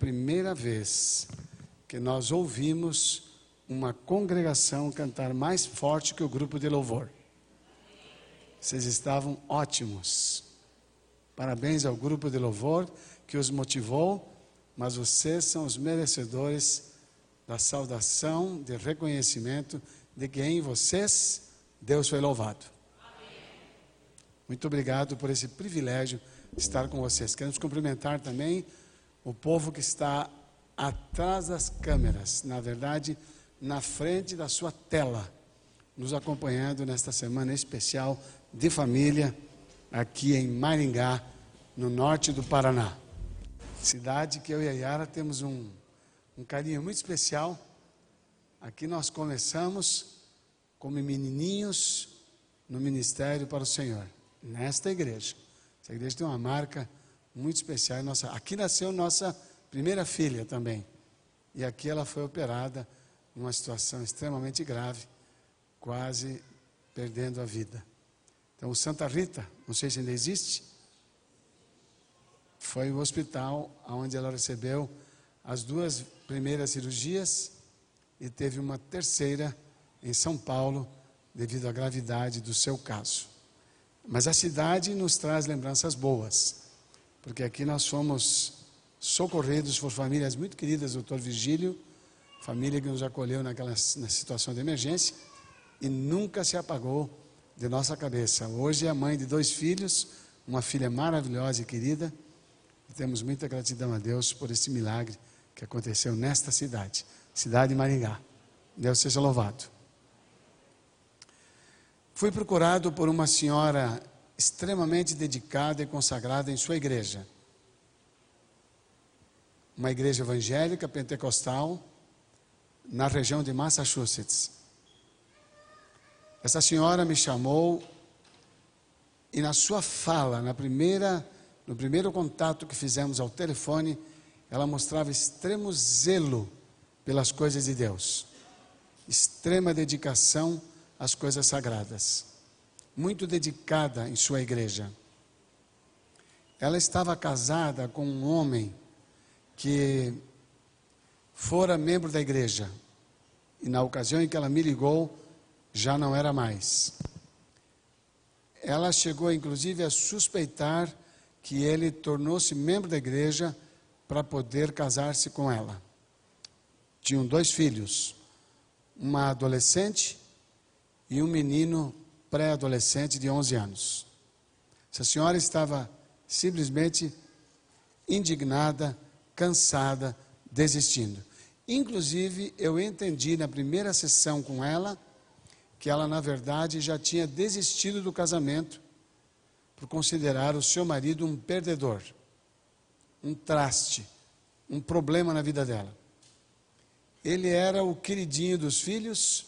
primeira vez que nós ouvimos uma congregação cantar mais forte que o grupo de louvor. Vocês estavam ótimos. Parabéns ao grupo de louvor que os motivou, mas vocês são os merecedores da saudação, de reconhecimento de que em vocês Deus foi louvado. Muito obrigado por esse privilégio de estar com vocês. Queremos cumprimentar também o povo que está atrás das câmeras, na verdade, na frente da sua tela, nos acompanhando nesta semana especial de família aqui em Maringá, no norte do Paraná. Cidade que eu e a Yara temos um, um carinho muito especial. Aqui nós começamos como menininhos no ministério para o Senhor, nesta igreja. Essa igreja tem uma marca muito especial. Nossa, aqui nasceu nossa primeira filha também. E aqui ela foi operada numa situação extremamente grave, quase perdendo a vida. Então, Santa Rita, não sei se ainda existe, foi o hospital onde ela recebeu as duas primeiras cirurgias e teve uma terceira em São Paulo, devido à gravidade do seu caso. Mas a cidade nos traz lembranças boas, porque aqui nós fomos socorridos por famílias muito queridas, doutor Virgílio, família que nos acolheu naquela na situação de emergência e nunca se apagou de nossa cabeça. Hoje é mãe de dois filhos, uma filha maravilhosa e querida, e temos muita gratidão a Deus por esse milagre que aconteceu nesta cidade, cidade de Maringá. Deus seja louvado. Fui procurado por uma senhora extremamente dedicada e consagrada em sua igreja. Uma igreja evangélica pentecostal na região de Massachusetts. Essa senhora me chamou e na sua fala, na primeira, no primeiro contato que fizemos ao telefone, ela mostrava extremo zelo pelas coisas de Deus, extrema dedicação as coisas sagradas. Muito dedicada em sua igreja. Ela estava casada com um homem que fora membro da igreja. E na ocasião em que ela me ligou, já não era mais. Ela chegou inclusive a suspeitar que ele tornou-se membro da igreja para poder casar-se com ela. Tinham dois filhos, uma adolescente e um menino pré-adolescente de 11 anos. Essa senhora estava simplesmente indignada, cansada, desistindo. Inclusive, eu entendi na primeira sessão com ela que ela, na verdade, já tinha desistido do casamento por considerar o seu marido um perdedor, um traste, um problema na vida dela. Ele era o queridinho dos filhos,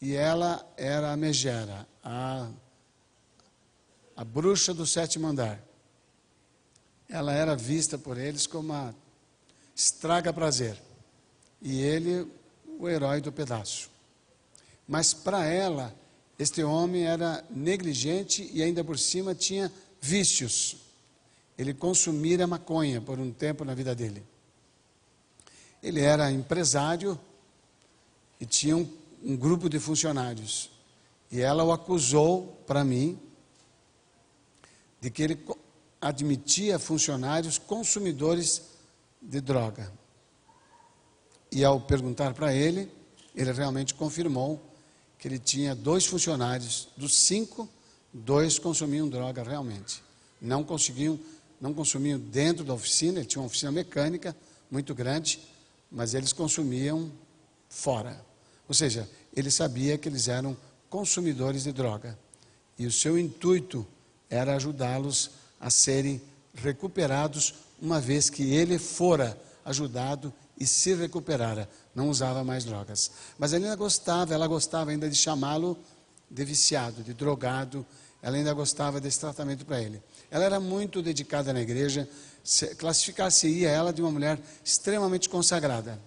e ela era a megera, a, a bruxa do sétimo andar. Ela era vista por eles como a estraga prazer. E ele, o herói do pedaço. Mas para ela, este homem era negligente e ainda por cima tinha vícios. Ele consumira maconha por um tempo na vida dele. Ele era empresário e tinha um um grupo de funcionários. E ela o acusou para mim de que ele admitia funcionários consumidores de droga. E ao perguntar para ele, ele realmente confirmou que ele tinha dois funcionários, dos cinco, dois consumiam droga realmente. Não conseguiam, não consumiam dentro da oficina, ele tinha uma oficina mecânica muito grande, mas eles consumiam fora. Ou seja, ele sabia que eles eram consumidores de droga. E o seu intuito era ajudá-los a serem recuperados, uma vez que ele fora ajudado e se recuperara, não usava mais drogas. Mas ele ainda gostava, ela gostava ainda de chamá-lo de viciado, de drogado, ela ainda gostava desse tratamento para ele. Ela era muito dedicada na igreja, classificar-se-ia ela de uma mulher extremamente consagrada,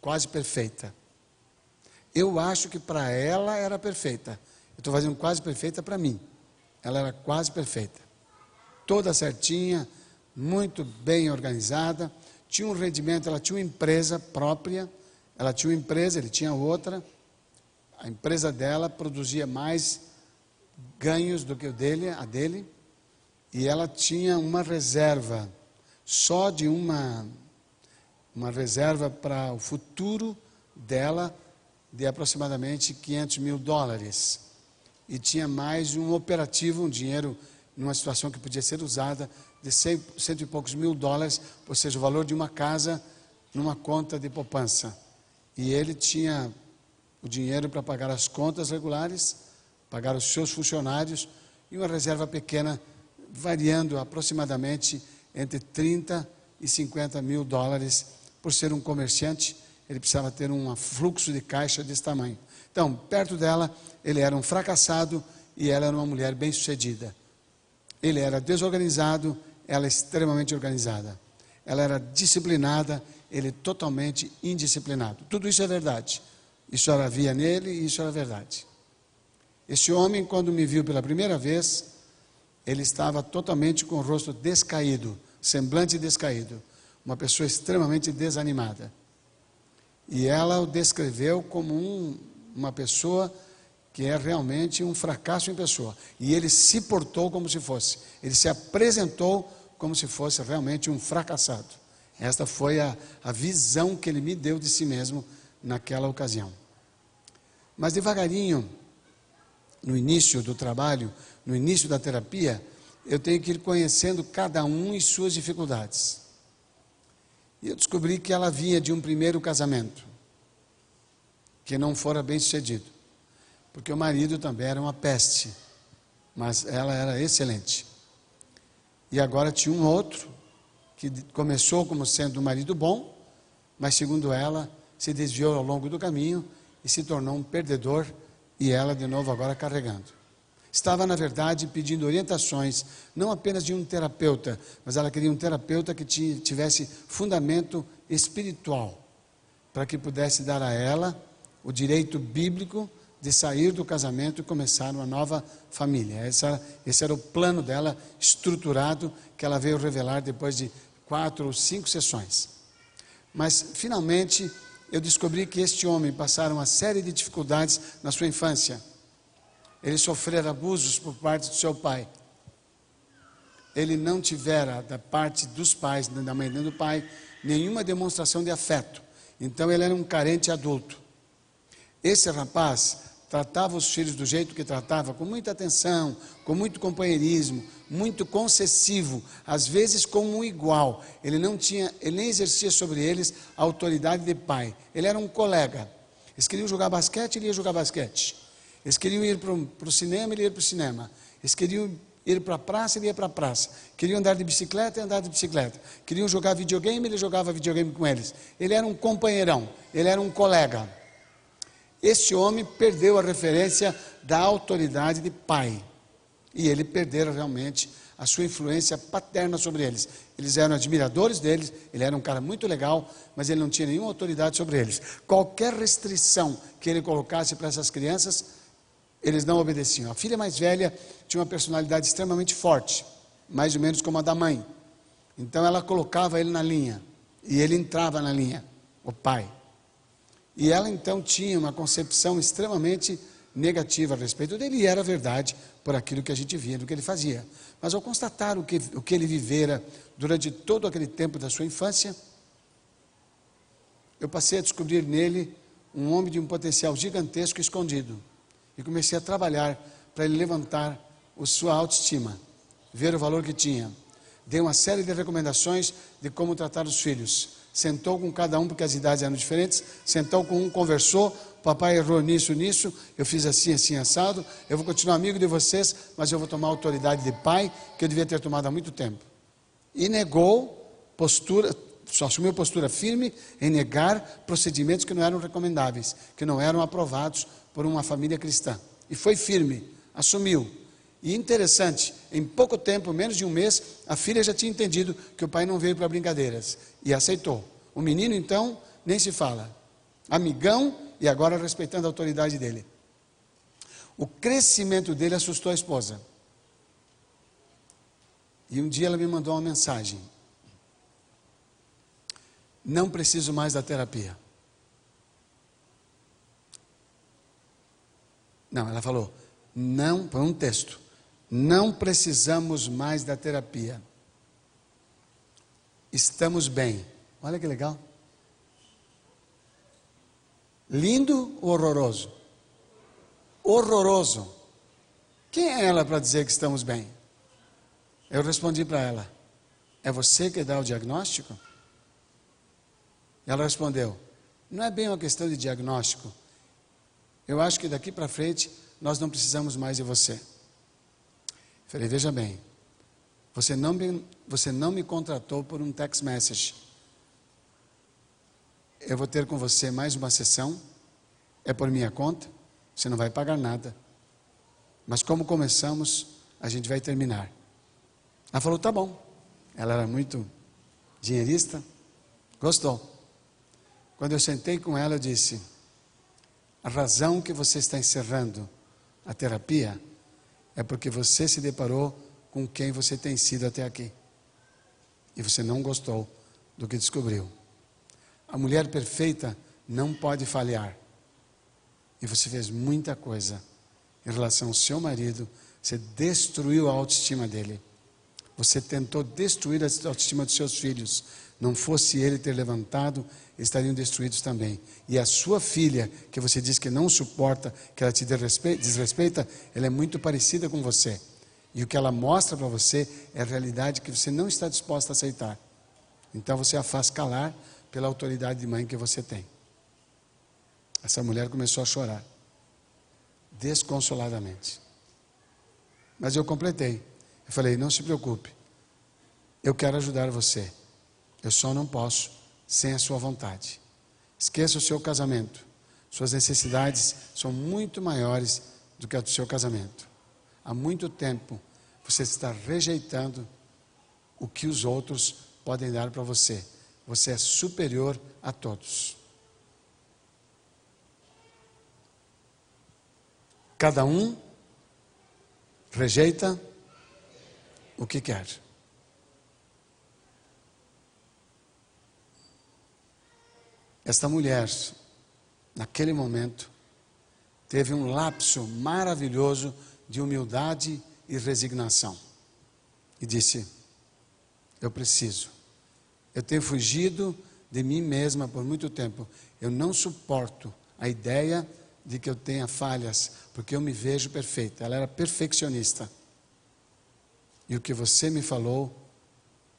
quase perfeita. Eu acho que para ela era perfeita. Eu estou fazendo quase perfeita para mim. Ela era quase perfeita. Toda certinha, muito bem organizada, tinha um rendimento, ela tinha uma empresa própria, ela tinha uma empresa, ele tinha outra. A empresa dela produzia mais ganhos do que o dele, a dele, e ela tinha uma reserva só de uma uma reserva para o futuro dela de aproximadamente 500 mil dólares. E tinha mais um operativo, um dinheiro numa situação que podia ser usada de cento e poucos mil dólares, ou seja, o valor de uma casa numa conta de poupança. E ele tinha o dinheiro para pagar as contas regulares, pagar os seus funcionários e uma reserva pequena, variando aproximadamente entre 30 e 50 mil dólares. Por ser um comerciante, ele precisava ter um fluxo de caixa desse tamanho. Então, perto dela, ele era um fracassado e ela era uma mulher bem-sucedida. Ele era desorganizado, ela extremamente organizada. Ela era disciplinada, ele totalmente indisciplinado. Tudo isso é verdade. Isso ela via nele e isso era verdade. Esse homem, quando me viu pela primeira vez, ele estava totalmente com o rosto descaído, semblante descaído, uma pessoa extremamente desanimada. E ela o descreveu como um, uma pessoa que é realmente um fracasso em pessoa. E ele se portou como se fosse, ele se apresentou como se fosse realmente um fracassado. Esta foi a, a visão que ele me deu de si mesmo naquela ocasião. Mas devagarinho, no início do trabalho, no início da terapia, eu tenho que ir conhecendo cada um e suas dificuldades. E eu descobri que ela vinha de um primeiro casamento, que não fora bem sucedido, porque o marido também era uma peste, mas ela era excelente. E agora tinha um outro, que começou como sendo um marido bom, mas segundo ela, se desviou ao longo do caminho e se tornou um perdedor, e ela de novo agora carregando. Estava, na verdade, pedindo orientações, não apenas de um terapeuta, mas ela queria um terapeuta que tivesse fundamento espiritual, para que pudesse dar a ela o direito bíblico de sair do casamento e começar uma nova família. Esse esse era o plano dela, estruturado, que ela veio revelar depois de quatro ou cinco sessões. Mas, finalmente, eu descobri que este homem passara uma série de dificuldades na sua infância. Ele sofrera abusos por parte do seu pai. Ele não tivera, da parte dos pais, da mãe nem do pai, nenhuma demonstração de afeto. Então, ele era um carente adulto. Esse rapaz tratava os filhos do jeito que tratava, com muita atenção, com muito companheirismo, muito concessivo, às vezes como um igual. Ele não tinha, ele nem exercia sobre eles a autoridade de pai. Ele era um colega. Eles queriam jogar basquete, ele ia jogar basquete. Eles queriam ir para o cinema, ele ia para o cinema. Eles queriam ir para a praça, ele ia para a praça. Queriam andar de bicicleta, ele andar de bicicleta. Queriam jogar videogame, ele jogava videogame com eles. Ele era um companheirão, ele era um colega. Esse homem perdeu a referência da autoridade de pai. E ele perdeu realmente a sua influência paterna sobre eles. Eles eram admiradores deles, ele era um cara muito legal, mas ele não tinha nenhuma autoridade sobre eles. Qualquer restrição que ele colocasse para essas crianças, eles não obedeciam. A filha mais velha tinha uma personalidade extremamente forte, mais ou menos como a da mãe. Então ela colocava ele na linha, e ele entrava na linha, o pai. E ela então tinha uma concepção extremamente negativa a respeito dele, e era verdade por aquilo que a gente via do que ele fazia. Mas ao constatar o que, o que ele vivera durante todo aquele tempo da sua infância, eu passei a descobrir nele um homem de um potencial gigantesco escondido. E comecei a trabalhar para ele levantar a sua autoestima, ver o valor que tinha. Dei uma série de recomendações de como tratar os filhos. Sentou com cada um, porque as idades eram diferentes, sentou com um, conversou, papai errou nisso, nisso, eu fiz assim, assim, assado, eu vou continuar amigo de vocês, mas eu vou tomar autoridade de pai, que eu devia ter tomado há muito tempo. E negou postura, só assumiu postura firme em negar procedimentos que não eram recomendáveis, que não eram aprovados por uma família cristã. E foi firme, assumiu. E interessante, em pouco tempo, menos de um mês, a filha já tinha entendido que o pai não veio para brincadeiras e aceitou. O menino, então, nem se fala. Amigão e agora respeitando a autoridade dele. O crescimento dele assustou a esposa. E um dia ela me mandou uma mensagem. não preciso mais da terapia. Não, ela falou, não, foi um texto, não precisamos mais da terapia. Estamos bem. Olha que legal. Lindo ou horroroso? Horroroso. Quem é ela para dizer que estamos bem? Eu respondi para ela: É você que dá o diagnóstico? Ela respondeu: Não é bem uma questão de diagnóstico. Eu acho que daqui para frente nós não precisamos mais de você. Falei: Veja bem, você não me, você não me contratou por um text message. Eu vou ter com você mais uma sessão. É por minha conta. Você não vai pagar nada. Mas como começamos, a gente vai terminar. Ela falou: Tá bom. Ela era muito dinheirista. Gostou. Quando eu sentei com ela, eu disse: a razão que você está encerrando a terapia é porque você se deparou com quem você tem sido até aqui. E você não gostou do que descobriu. A mulher perfeita não pode falhar. E você fez muita coisa em relação ao seu marido, você destruiu a autoestima dele. Você tentou destruir a autoestima dos seus filhos. Não fosse ele ter levantado estariam destruídos também. E a sua filha, que você diz que não suporta, que ela te desrespeita, ela é muito parecida com você. E o que ela mostra para você é a realidade que você não está disposta a aceitar. Então você a faz calar pela autoridade de mãe que você tem. Essa mulher começou a chorar, desconsoladamente. Mas eu completei. Eu falei: não se preocupe, eu quero ajudar você. Eu só não posso sem a sua vontade. Esqueça o seu casamento. Suas necessidades são muito maiores do que a do seu casamento. Há muito tempo você está rejeitando o que os outros podem dar para você. Você é superior a todos. Cada um rejeita o que quer. Esta mulher, naquele momento, teve um lapso maravilhoso de humildade e resignação. E disse: Eu preciso. Eu tenho fugido de mim mesma por muito tempo. Eu não suporto a ideia de que eu tenha falhas, porque eu me vejo perfeita. Ela era perfeccionista. E o que você me falou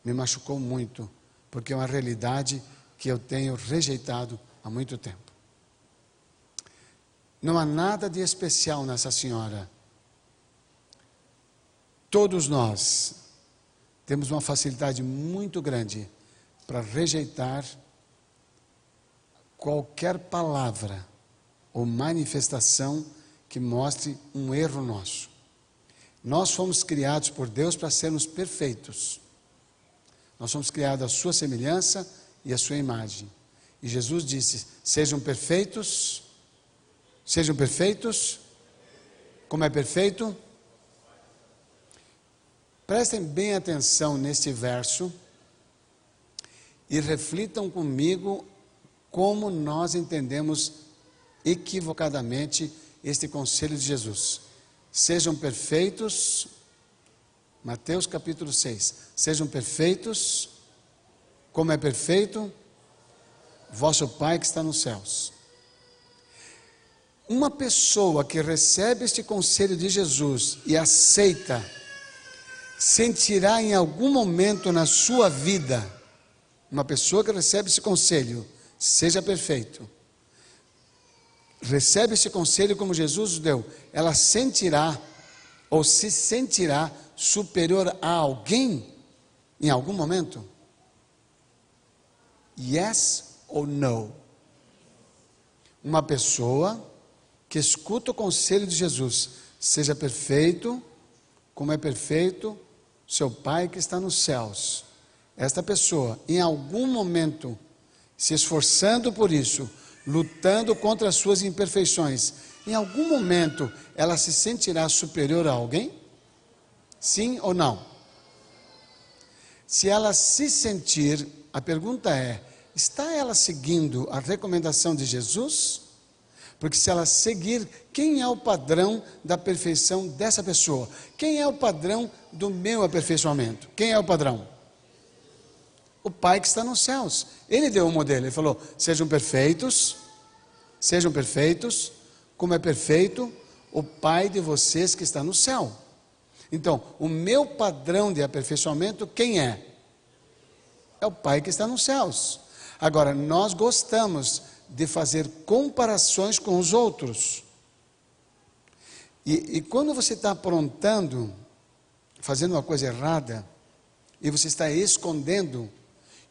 me machucou muito, porque é uma realidade que eu tenho rejeitado há muito tempo. Não há nada de especial nessa senhora. Todos nós temos uma facilidade muito grande para rejeitar qualquer palavra ou manifestação que mostre um erro nosso. Nós fomos criados por Deus para sermos perfeitos. Nós somos criados à sua semelhança e a sua imagem. E Jesus disse: Sejam perfeitos, sejam perfeitos, como é perfeito. Prestem bem atenção neste verso e reflitam comigo como nós entendemos equivocadamente este conselho de Jesus. Sejam perfeitos, Mateus capítulo 6. Sejam perfeitos, como é perfeito vosso Pai que está nos céus. Uma pessoa que recebe este conselho de Jesus e aceita, sentirá em algum momento na sua vida, uma pessoa que recebe esse conselho, seja perfeito, recebe esse conselho como Jesus deu, ela sentirá ou se sentirá superior a alguém em algum momento? Yes ou no? Uma pessoa que escuta o conselho de Jesus, seja perfeito, como é perfeito seu Pai que está nos céus. Esta pessoa, em algum momento, se esforçando por isso, lutando contra as suas imperfeições, em algum momento ela se sentirá superior a alguém? Sim ou não? Se ela se sentir, a pergunta é: está ela seguindo a recomendação de Jesus? Porque se ela seguir, quem é o padrão da perfeição dessa pessoa? Quem é o padrão do meu aperfeiçoamento? Quem é o padrão? O Pai que está nos céus. Ele deu o um modelo. Ele falou: sejam perfeitos, sejam perfeitos, como é perfeito o Pai de vocês que está no céu. Então, o meu padrão de aperfeiçoamento, quem é? É o Pai que está nos céus. Agora, nós gostamos de fazer comparações com os outros. E, e quando você está aprontando, fazendo uma coisa errada, e você está escondendo,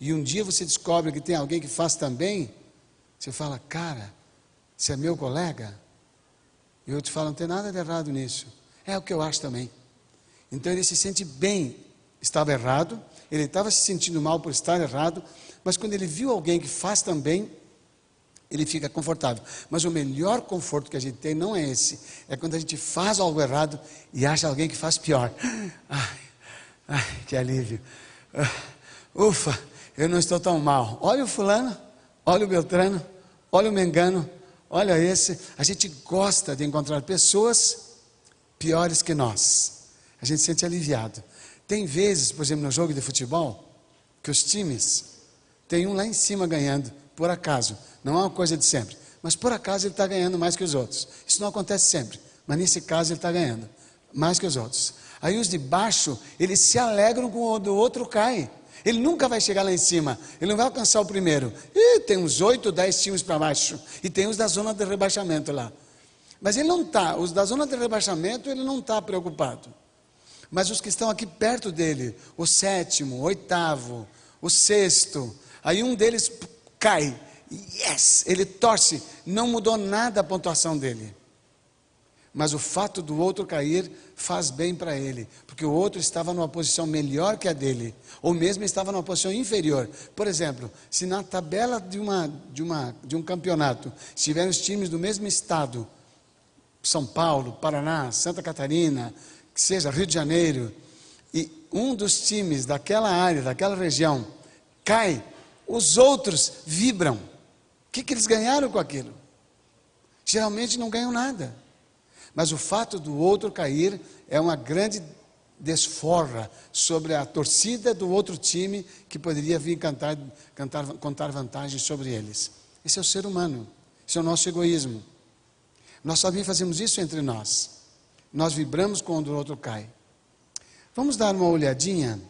e um dia você descobre que tem alguém que faz também, você fala, cara, você é meu colega? E eu te falo, não tem nada de errado nisso. É o que eu acho também. Então ele se sente bem, estava errado, ele estava se sentindo mal por estar errado, mas quando ele viu alguém que faz também, ele fica confortável. Mas o melhor conforto que a gente tem não é esse. É quando a gente faz algo errado e acha alguém que faz pior. Ai, ai que alívio. Ah, ufa, eu não estou tão mal. Olha o fulano, olha o Beltrano, olha o Mengano, olha esse. A gente gosta de encontrar pessoas piores que nós. A gente se sente aliviado. Tem vezes, por exemplo, no jogo de futebol, que os times tem um lá em cima ganhando, por acaso. Não é uma coisa de sempre. Mas por acaso ele está ganhando mais que os outros. Isso não acontece sempre. Mas nesse caso ele está ganhando mais que os outros. Aí os de baixo, eles se alegram com o do outro cai. Ele nunca vai chegar lá em cima. Ele não vai alcançar o primeiro. E tem uns oito, dez times para baixo. E tem os da zona de rebaixamento lá. Mas ele não está. Os da zona de rebaixamento, ele não está preocupado. Mas os que estão aqui perto dele, o sétimo, o oitavo, o sexto, aí um deles cai yes, ele torce, não mudou nada a pontuação dele. Mas o fato do outro cair faz bem para ele, porque o outro estava numa posição melhor que a dele, ou mesmo estava numa posição inferior. Por exemplo, se na tabela de, uma, de, uma, de um campeonato estiverem os times do mesmo estado, São Paulo, Paraná, Santa Catarina, que seja Rio de Janeiro, e um dos times daquela área, daquela região, cai, os outros vibram. O que, que eles ganharam com aquilo? Geralmente não ganham nada. Mas o fato do outro cair é uma grande desforra sobre a torcida do outro time que poderia vir cantar, cantar, contar vantagens sobre eles. Esse é o ser humano, esse é o nosso egoísmo. Nós também fazemos isso entre nós. Nós vibramos quando o outro cai. Vamos dar uma olhadinha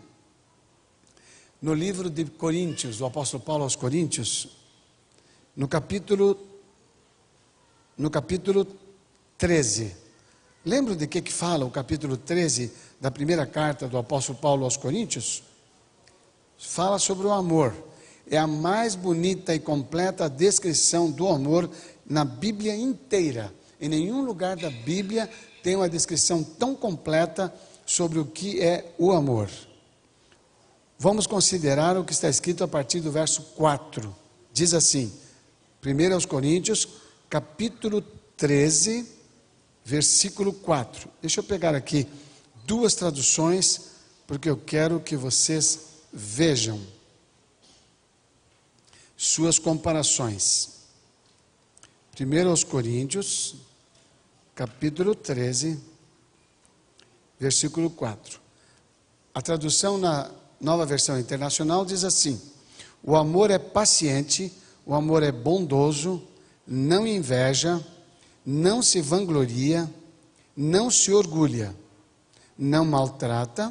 no livro de Coríntios, do apóstolo Paulo aos Coríntios, no capítulo no capítulo 13. Lembra de que que fala o capítulo 13 da primeira carta do apóstolo Paulo aos Coríntios? Fala sobre o amor. É a mais bonita e completa descrição do amor na Bíblia inteira. Em nenhum lugar da Bíblia tem uma descrição tão completa sobre o que é o amor. Vamos considerar o que está escrito a partir do verso 4. Diz assim: 1 aos Coríntios, capítulo 13, versículo 4. Deixa eu pegar aqui duas traduções, porque eu quero que vocês vejam suas comparações. 1 aos Coríntios, capítulo 13, versículo 4. A tradução na nova versão internacional diz assim: O amor é paciente o amor é bondoso, não inveja, não se vangloria, não se orgulha, não maltrata,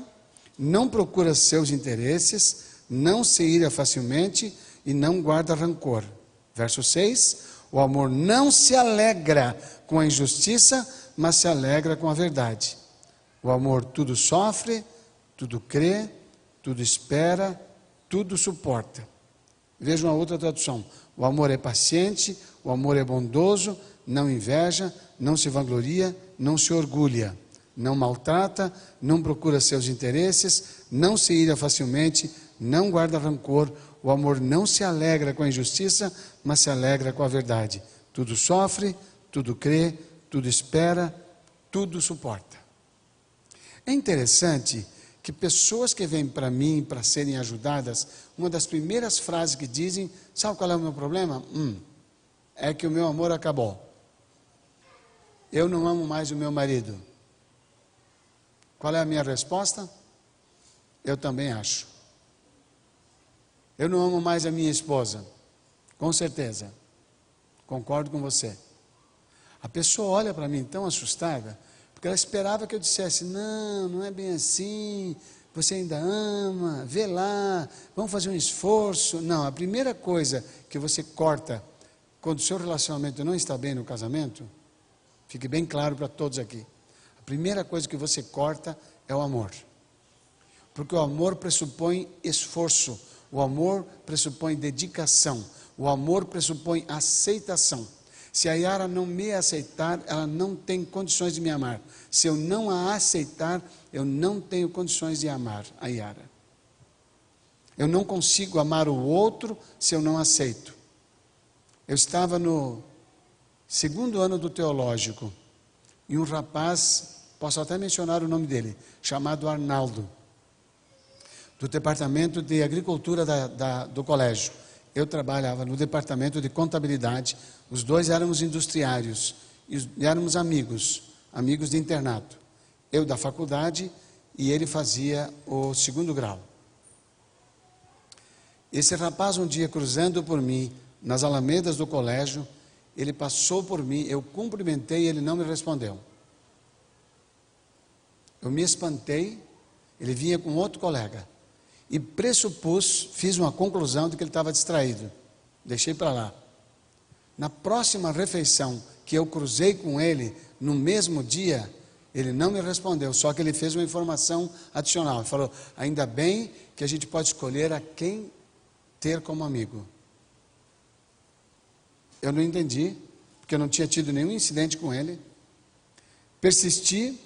não procura seus interesses, não se ira facilmente e não guarda rancor. Verso 6: O amor não se alegra com a injustiça, mas se alegra com a verdade. O amor tudo sofre, tudo crê, tudo espera, tudo suporta. Veja uma outra tradução. O amor é paciente, o amor é bondoso, não inveja, não se vangloria, não se orgulha, não maltrata, não procura seus interesses, não se ira facilmente, não guarda rancor. O amor não se alegra com a injustiça, mas se alegra com a verdade. Tudo sofre, tudo crê, tudo espera, tudo suporta. É interessante que pessoas que vêm para mim para serem ajudadas uma das primeiras frases que dizem: Sabe qual é o meu problema? Hum, é que o meu amor acabou. Eu não amo mais o meu marido. Qual é a minha resposta? Eu também acho. Eu não amo mais a minha esposa. Com certeza. Concordo com você. A pessoa olha para mim tão assustada, porque ela esperava que eu dissesse: não, não é bem assim, você ainda ama, vê lá, vamos fazer um esforço. Não, a primeira coisa que você corta quando o seu relacionamento não está bem no casamento, fique bem claro para todos aqui. A primeira coisa que você corta é o amor. Porque o amor pressupõe esforço, o amor pressupõe dedicação, o amor pressupõe aceitação. Se a Yara não me aceitar, ela não tem condições de me amar. Se eu não a aceitar, eu não tenho condições de amar a Yara. Eu não consigo amar o outro se eu não aceito. Eu estava no segundo ano do teológico e um rapaz, posso até mencionar o nome dele, chamado Arnaldo, do departamento de agricultura da, da, do colégio. Eu trabalhava no departamento de contabilidade, os dois éramos industriários e éramos amigos, amigos de internato. Eu da faculdade e ele fazia o segundo grau. Esse rapaz, um dia cruzando por mim, nas alamedas do colégio, ele passou por mim, eu cumprimentei e ele não me respondeu. Eu me espantei, ele vinha com outro colega e pressupus, fiz uma conclusão de que ele estava distraído. Deixei para lá. Na próxima refeição que eu cruzei com ele, no mesmo dia, ele não me respondeu, só que ele fez uma informação adicional. Ele falou: ainda bem que a gente pode escolher a quem ter como amigo. Eu não entendi, porque eu não tinha tido nenhum incidente com ele. Persisti,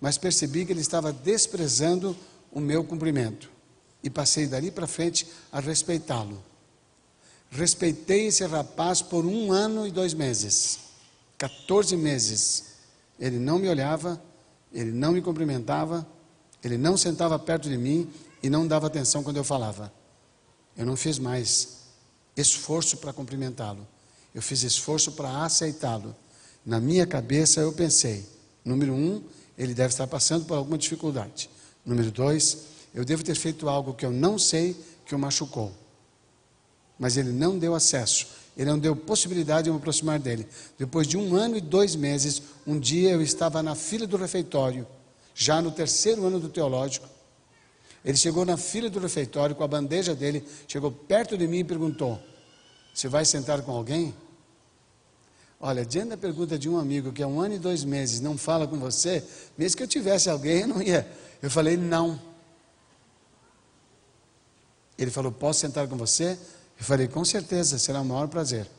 mas percebi que ele estava desprezando o meu cumprimento e passei dali para frente a respeitá-lo. Respeitei esse rapaz por um ano e dois meses, 14 meses. Ele não me olhava, ele não me cumprimentava, ele não sentava perto de mim e não dava atenção quando eu falava. Eu não fiz mais esforço para cumprimentá-lo, eu fiz esforço para aceitá-lo. Na minha cabeça eu pensei: número um, ele deve estar passando por alguma dificuldade. Número dois, eu devo ter feito algo que eu não sei que o machucou. Mas ele não deu acesso, ele não deu possibilidade de me aproximar dele. Depois de um ano e dois meses, um dia eu estava na fila do refeitório, já no terceiro ano do teológico. Ele chegou na fila do refeitório com a bandeja dele, chegou perto de mim e perguntou: Você vai sentar com alguém? Olha, diante da pergunta de um amigo que há um ano e dois meses não fala com você, mesmo que eu tivesse alguém, eu não ia. Eu falei: Não. Ele falou: Posso sentar com você? Eu falei: Com certeza, será o maior prazer.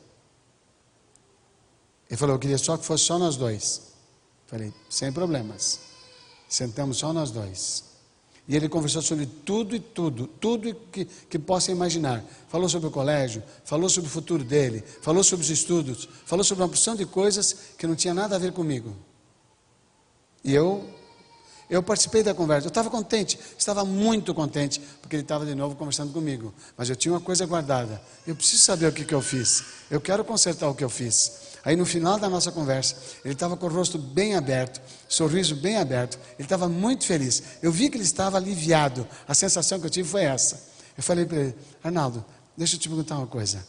Ele falou: Eu queria só que fosse só nós dois. Eu falei: Sem problemas. Sentamos só nós dois. E ele conversou sobre tudo e tudo, tudo que, que possa imaginar. Falou sobre o colégio, falou sobre o futuro dele, falou sobre os estudos, falou sobre uma porção de coisas que não tinha nada a ver comigo. E eu eu participei da conversa, eu estava contente, estava muito contente, porque ele estava de novo conversando comigo. Mas eu tinha uma coisa guardada. Eu preciso saber o que, que eu fiz. Eu quero consertar o que eu fiz. Aí no final da nossa conversa, ele estava com o rosto bem aberto, sorriso bem aberto, ele estava muito feliz. Eu vi que ele estava aliviado. A sensação que eu tive foi essa. Eu falei para ele, Arnaldo, deixa eu te perguntar uma coisa.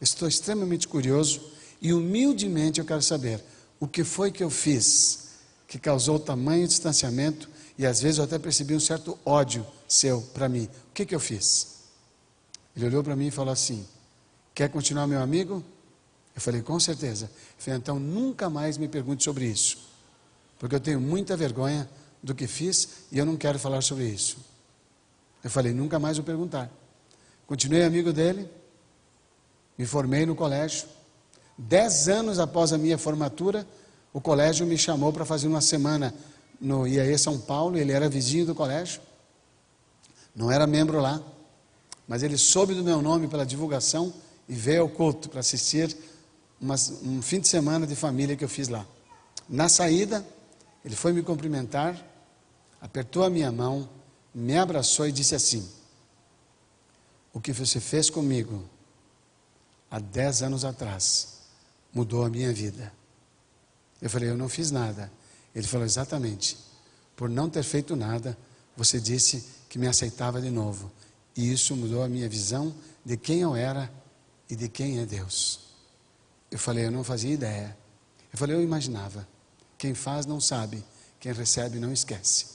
Estou extremamente curioso e humildemente eu quero saber o que foi que eu fiz que causou tamanho distanciamento e às vezes eu até percebi um certo ódio seu para mim. O que, que eu fiz? Ele olhou para mim e falou assim: Quer continuar meu amigo? Eu falei: Com certeza. Ele falou: Então nunca mais me pergunte sobre isso, porque eu tenho muita vergonha do que fiz e eu não quero falar sobre isso. Eu falei: Nunca mais vou perguntar. Continuei amigo dele, me formei no colégio. Dez anos após a minha formatura, o colégio me chamou para fazer uma semana no IAE São Paulo, ele era vizinho do colégio, não era membro lá, mas ele soube do meu nome pela divulgação e veio ao culto para assistir um fim de semana de família que eu fiz lá. Na saída, ele foi me cumprimentar, apertou a minha mão, me abraçou e disse assim: o que você fez comigo há dez anos atrás mudou a minha vida. Eu falei, eu não fiz nada. Ele falou, exatamente. Por não ter feito nada, você disse que me aceitava de novo. E isso mudou a minha visão de quem eu era e de quem é Deus. Eu falei, eu não fazia ideia. Eu falei, eu imaginava. Quem faz não sabe, quem recebe não esquece.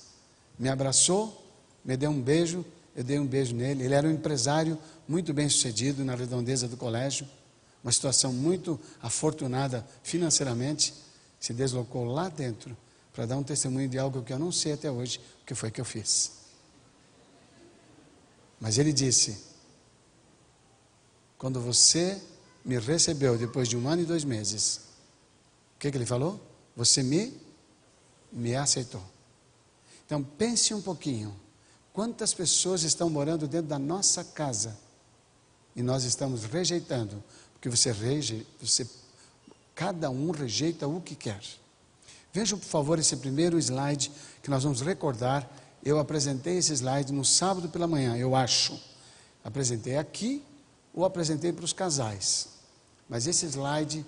Me abraçou, me deu um beijo, eu dei um beijo nele. Ele era um empresário muito bem sucedido na redondeza do colégio, uma situação muito afortunada financeiramente. Se deslocou lá dentro para dar um testemunho de algo que eu não sei até hoje o que foi que eu fiz. Mas ele disse: quando você me recebeu depois de um ano e dois meses, o que, que ele falou? Você me, me aceitou. Então pense um pouquinho. Quantas pessoas estão morando dentro da nossa casa e nós estamos rejeitando, porque você reje, você, cada um rejeita o que quer. Vejam, por favor, esse primeiro slide que nós vamos recordar. Eu apresentei esse slide no sábado pela manhã, eu acho. Apresentei aqui ou apresentei para os casais. Mas esse slide,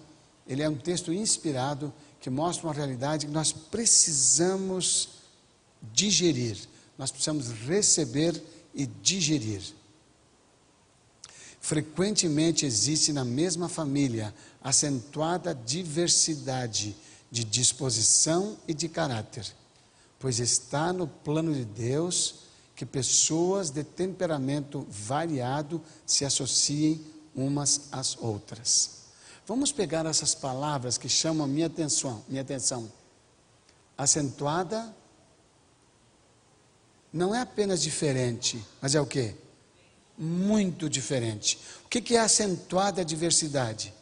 ele é um texto inspirado que mostra uma realidade que nós precisamos digerir nós precisamos receber e digerir. Frequentemente existe na mesma família acentuada diversidade de disposição e de caráter, pois está no plano de Deus que pessoas de temperamento variado se associem umas às outras. Vamos pegar essas palavras que chamam minha atenção, minha atenção. Acentuada não é apenas diferente, mas é o que? Muito diferente. O que é acentuada diversidade?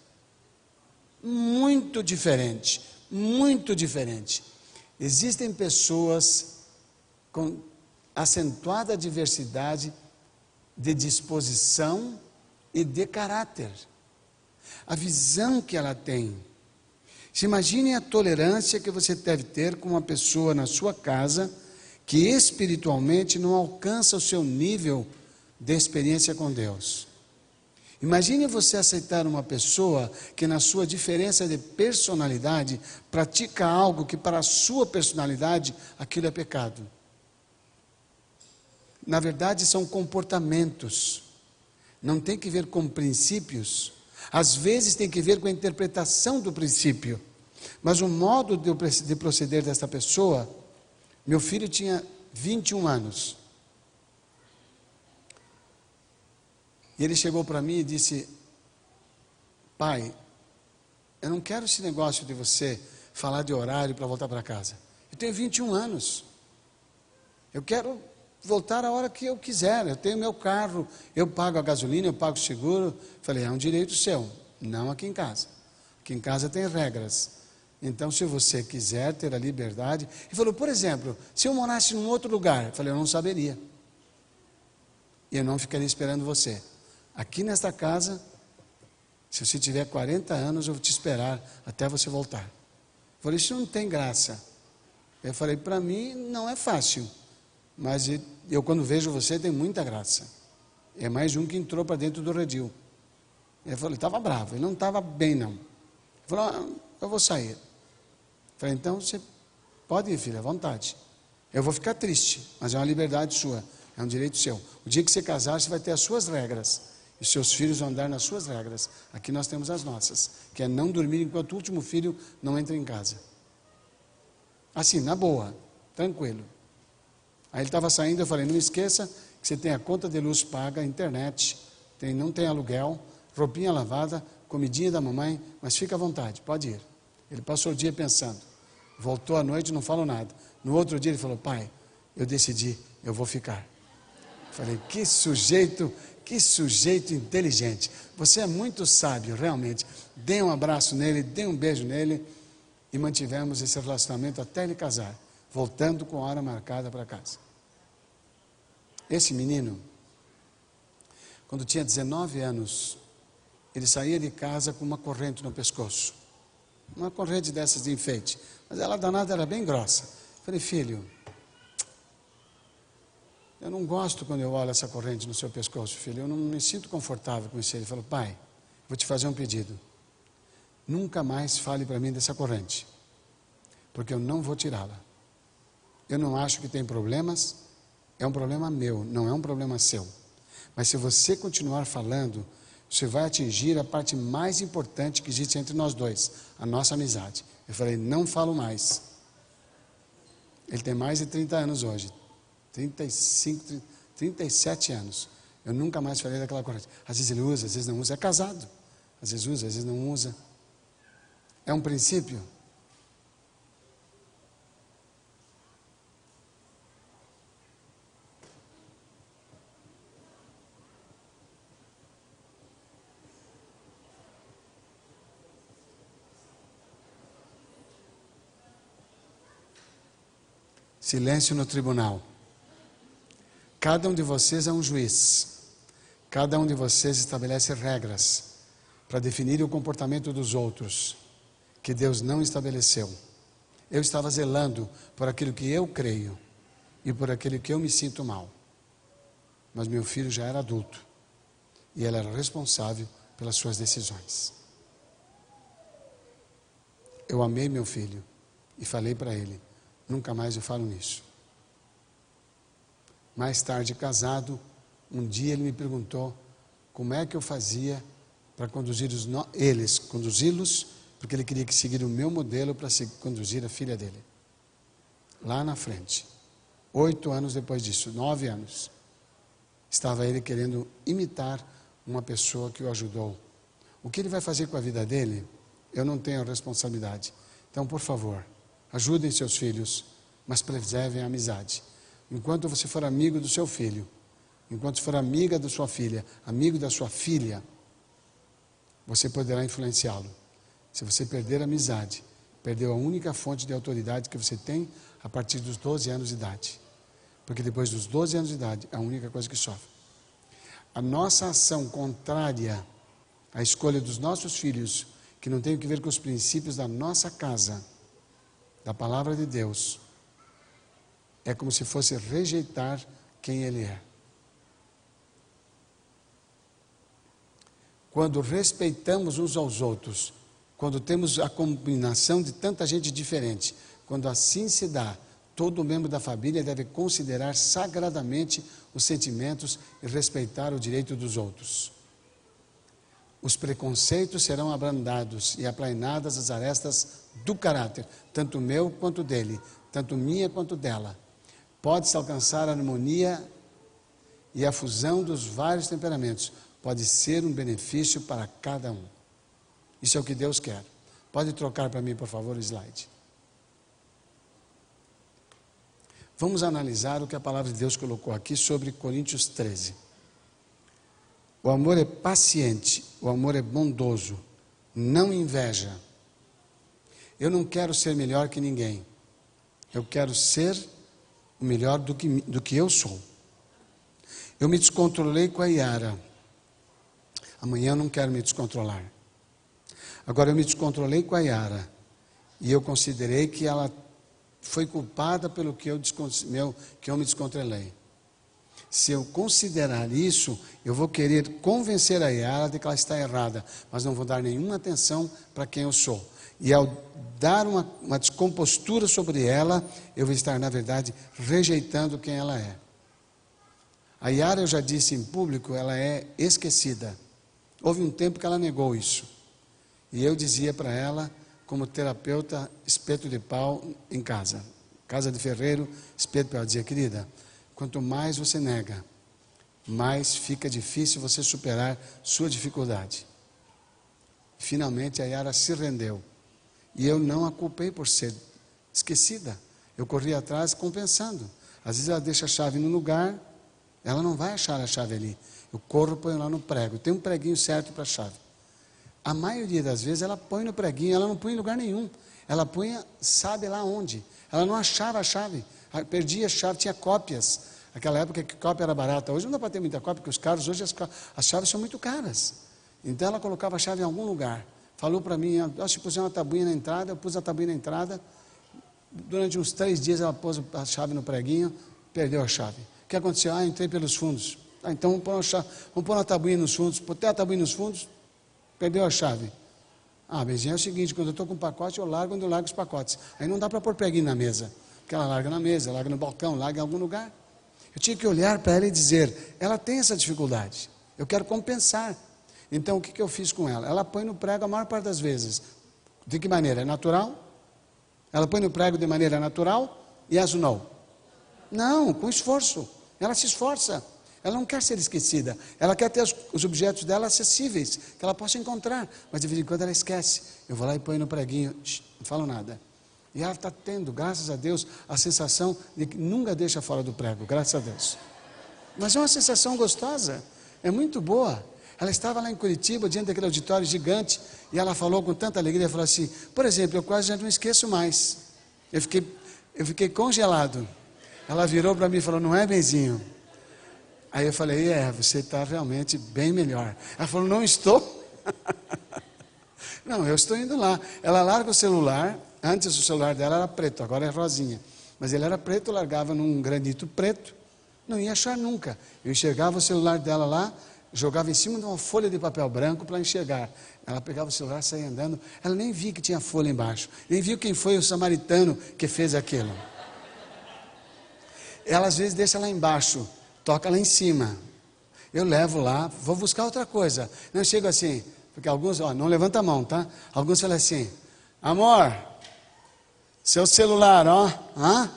Muito diferente, muito diferente. Existem pessoas com acentuada diversidade de disposição e de caráter. A visão que ela tem. Se imagine a tolerância que você deve ter com uma pessoa na sua casa que espiritualmente não alcança o seu nível de experiência com Deus. Imagine você aceitar uma pessoa que, na sua diferença de personalidade, pratica algo que, para a sua personalidade, aquilo é pecado. Na verdade, são comportamentos, não tem que ver com princípios, às vezes tem que ver com a interpretação do princípio, mas o modo de proceder desta pessoa meu filho tinha 21 anos. Ele chegou para mim e disse: Pai, eu não quero esse negócio de você falar de horário para voltar para casa. Eu tenho 21 anos. Eu quero voltar a hora que eu quiser. Eu tenho meu carro, eu pago a gasolina, eu pago o seguro. Falei, é um direito seu, não aqui em casa. Aqui em casa tem regras. Então, se você quiser ter a liberdade. Ele falou, por exemplo, se eu morasse num outro lugar, falei, eu não saberia. E eu não ficaria esperando você. Aqui nesta casa, se você tiver 40 anos, eu vou te esperar até você voltar. Eu falei, isso não tem graça. Eu falei, para mim não é fácil. Mas eu, quando vejo você, tem muita graça. É mais um que entrou para dentro do redil. Ele falou, estava bravo, ele não estava bem, não. Ele falou, ah, eu vou sair. Falei, então você pode ir, filha, à vontade. Eu vou ficar triste, mas é uma liberdade sua, é um direito seu. O dia que você casar, você vai ter as suas regras. E seus filhos vão andar nas suas regras. Aqui nós temos as nossas, que é não dormir enquanto o último filho não entra em casa. Assim, na boa, tranquilo. Aí ele estava saindo, eu falei, não esqueça que você tem a conta de luz paga, internet, tem, não tem aluguel, roupinha lavada, comidinha da mamãe, mas fica à vontade, pode ir. Ele passou o dia pensando. Voltou à noite, não falou nada. No outro dia ele falou: Pai, eu decidi, eu vou ficar. Falei: Que sujeito, que sujeito inteligente. Você é muito sábio, realmente. Dê um abraço nele, dê um beijo nele. E mantivemos esse relacionamento até ele casar, voltando com a hora marcada para casa. Esse menino, quando tinha 19 anos, ele saía de casa com uma corrente no pescoço. Uma corrente dessas de enfeite. Mas ela danada era bem grossa. Falei, filho, Eu não gosto quando eu olho essa corrente no seu pescoço, filho. Eu não me sinto confortável com isso. Ele falou: Pai, vou te fazer um pedido. Nunca mais fale para mim dessa corrente, porque eu não vou tirá-la. Eu não acho que tem problemas, é um problema meu, não é um problema seu. Mas se você continuar falando, você vai atingir a parte mais importante que existe entre nós dois, a nossa amizade. Eu falei: Não falo mais. Ele tem mais de 30 anos hoje. 35, 37 anos. Eu nunca mais falei daquela corrente. Às vezes ele usa, às vezes não usa. É casado. Às vezes usa, às vezes não usa. É um princípio. Silêncio no tribunal. Cada um de vocês é um juiz. Cada um de vocês estabelece regras para definir o comportamento dos outros que Deus não estabeleceu. Eu estava zelando por aquilo que eu creio e por aquilo que eu me sinto mal. Mas meu filho já era adulto e ele era responsável pelas suas decisões. Eu amei meu filho e falei para ele: Nunca mais eu falo nisso. Mais tarde, casado, um dia ele me perguntou como é que eu fazia para conduzir os eles, conduzi-los, porque ele queria que seguir o meu modelo para conduzir a filha dele. Lá na frente. Oito anos depois disso, nove anos, estava ele querendo imitar uma pessoa que o ajudou. O que ele vai fazer com a vida dele, eu não tenho responsabilidade. Então, por favor, Ajudem seus filhos, mas preservem a amizade. Enquanto você for amigo do seu filho, enquanto for amiga da sua filha, amigo da sua filha, você poderá influenciá-lo. Se você perder a amizade, perdeu a única fonte de autoridade que você tem a partir dos 12 anos de idade. Porque depois dos 12 anos de idade, é a única coisa que sofre. A nossa ação contrária à escolha dos nossos filhos, que não tem que ver com os princípios da nossa casa, da palavra de Deus é como se fosse rejeitar quem Ele é. Quando respeitamos uns aos outros, quando temos a combinação de tanta gente diferente, quando assim se dá, todo membro da família deve considerar sagradamente os sentimentos e respeitar o direito dos outros. Os preconceitos serão abrandados e aplainadas as arestas do caráter, tanto meu quanto dele, tanto minha quanto dela. Pode-se alcançar a harmonia e a fusão dos vários temperamentos. Pode ser um benefício para cada um. Isso é o que Deus quer. Pode trocar para mim, por favor, o slide. Vamos analisar o que a palavra de Deus colocou aqui sobre Coríntios 13. O amor é paciente, o amor é bondoso, não inveja. Eu não quero ser melhor que ninguém. Eu quero ser melhor do que, do que eu sou. Eu me descontrolei com a Yara. Amanhã eu não quero me descontrolar. Agora eu me descontrolei com a Yara. E eu considerei que ela foi culpada pelo que eu, meu, que eu me descontrolei. Se eu considerar isso, eu vou querer convencer a Yara de que ela está errada, mas não vou dar nenhuma atenção para quem eu sou. E ao dar uma, uma descompostura sobre ela, eu vou estar, na verdade, rejeitando quem ela é. A Yara, eu já disse em público, ela é esquecida. Houve um tempo que ela negou isso. E eu dizia para ela, como terapeuta, espeto de pau em casa. Casa de ferreiro, espeto de pau. Eu dizia, querida, Quanto mais você nega, mais fica difícil você superar sua dificuldade. Finalmente a Yara se rendeu. E eu não a culpei por ser esquecida. Eu corri atrás compensando. Às vezes ela deixa a chave no lugar, ela não vai achar a chave ali. Eu corro, ponho lá no prego. Tem um preguinho certo para a chave. A maioria das vezes ela põe no preguinho, ela não põe em lugar nenhum. Ela põe, sabe lá onde. Ela não achava a chave. Perdia a chave, tinha cópias. Aquela época que cópia era barata. Hoje não dá para ter muita cópia, porque os carros, hoje as, as chaves são muito caras. Então ela colocava a chave em algum lugar. Falou para mim, se puser uma tabuinha na entrada, eu pus a tabuinha na entrada. Durante uns três dias ela pôs a chave no preguinho, perdeu a chave. que aconteceu? Ah, entrei pelos fundos. Ah, então vamos pôr, uma chave, vamos pôr uma tabuinha nos fundos. Botei a tabuinha nos fundos, perdeu a chave. Ah, Bezinha, é o seguinte, quando eu estou com um pacote, eu largo onde eu largo os pacotes. Aí não dá para pôr preguinho na mesa. Porque ela larga na mesa, larga no balcão, larga em algum lugar. Eu tinha que olhar para ela e dizer, ela tem essa dificuldade. Eu quero compensar. Então o que, que eu fiz com ela? Ela põe no prego a maior parte das vezes. De que maneira? É natural? Ela põe no prego de maneira natural? Yes ou não? Não, com esforço. Ela se esforça. Ela não quer ser esquecida. Ela quer ter os, os, objetos dela acessíveis, que ela possa encontrar. Mas de vez em quando ela esquece. Eu vou lá e ponho no preguinho, não falo nada. E ela está tendo, graças a Deus, a sensação de que nunca deixa fora do prego, graças a Deus. Mas é uma sensação gostosa, é muito boa. Ela estava lá em Curitiba, diante daquele auditório gigante, e ela falou com tanta alegria, falou assim, por exemplo, eu quase já não esqueço mais. Eu fiquei, eu fiquei congelado. Ela virou para mim e falou, não é benzinho. Aí eu falei, é, você está realmente bem melhor. Ela falou, não estou. não, eu estou indo lá. Ela larga o celular, Antes o celular dela era preto, agora é rosinha. Mas ele era preto, largava num granito preto, não ia achar nunca. Eu enxergava o celular dela lá, jogava em cima de uma folha de papel branco para enxergar. Ela pegava o celular, saía andando, ela nem via que tinha folha embaixo, nem viu quem foi o samaritano que fez aquilo. Ela às vezes deixa lá embaixo, toca lá em cima. Eu levo lá, vou buscar outra coisa. Não chego assim, porque alguns, ó, não levanta a mão, tá? Alguns falam assim: amor, seu celular, ó, ó,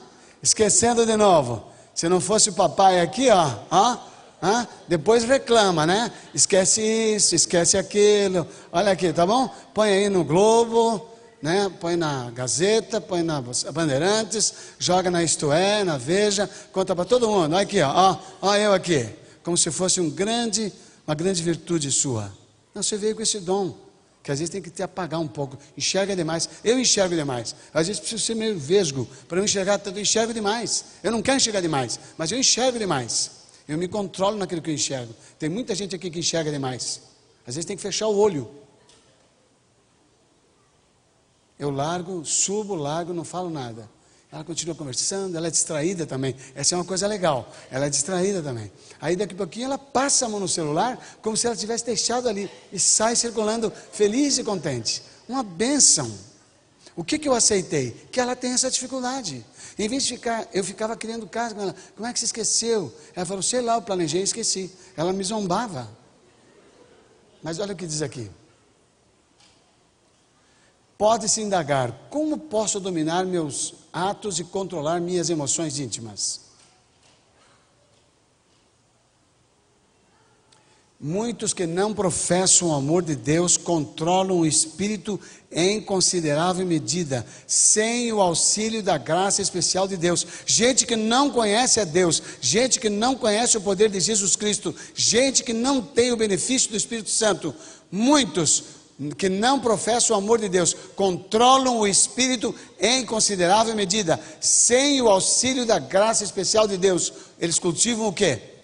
esquecendo de novo. Se não fosse o papai aqui, ó, ó, ó, depois reclama, né? Esquece isso, esquece aquilo. Olha aqui, tá bom? Põe aí no Globo, né? Põe na Gazeta, põe na Bandeirantes, joga na Isto É, na Veja, conta para todo mundo. Olha aqui, ó, ó, eu aqui, como se fosse um grande, uma grande virtude sua. Não, você veio com esse dom que às vezes tem que te apagar um pouco, enxerga demais. Eu enxergo demais. Às vezes preciso ser meio vesgo para eu enxergar tanto, eu enxergo demais. Eu não quero enxergar demais, mas eu enxergo demais. Eu me controlo naquilo que eu enxergo. Tem muita gente aqui que enxerga demais. Às vezes tem que fechar o olho. Eu largo, subo, largo, não falo nada. Ela continua conversando, ela é distraída também. Essa é uma coisa legal. Ela é distraída também. Aí daqui a pouquinho ela passa a mão no celular, como se ela tivesse deixado ali, e sai circulando feliz e contente. Uma benção. O que, que eu aceitei? Que ela tem essa dificuldade. Em vez de ficar, eu ficava criando caso com ela. Como é que você esqueceu? Ela falou, sei lá, eu planejei e esqueci. Ela me zombava. Mas olha o que diz aqui. Pode-se indagar: como posso dominar meus atos e controlar minhas emoções íntimas? Muitos que não professam o amor de Deus controlam o espírito em considerável medida, sem o auxílio da graça especial de Deus. Gente que não conhece a Deus, gente que não conhece o poder de Jesus Cristo, gente que não tem o benefício do Espírito Santo. Muitos que não professam o amor de Deus, controlam o espírito em considerável medida, sem o auxílio da graça especial de Deus, eles cultivam o quê?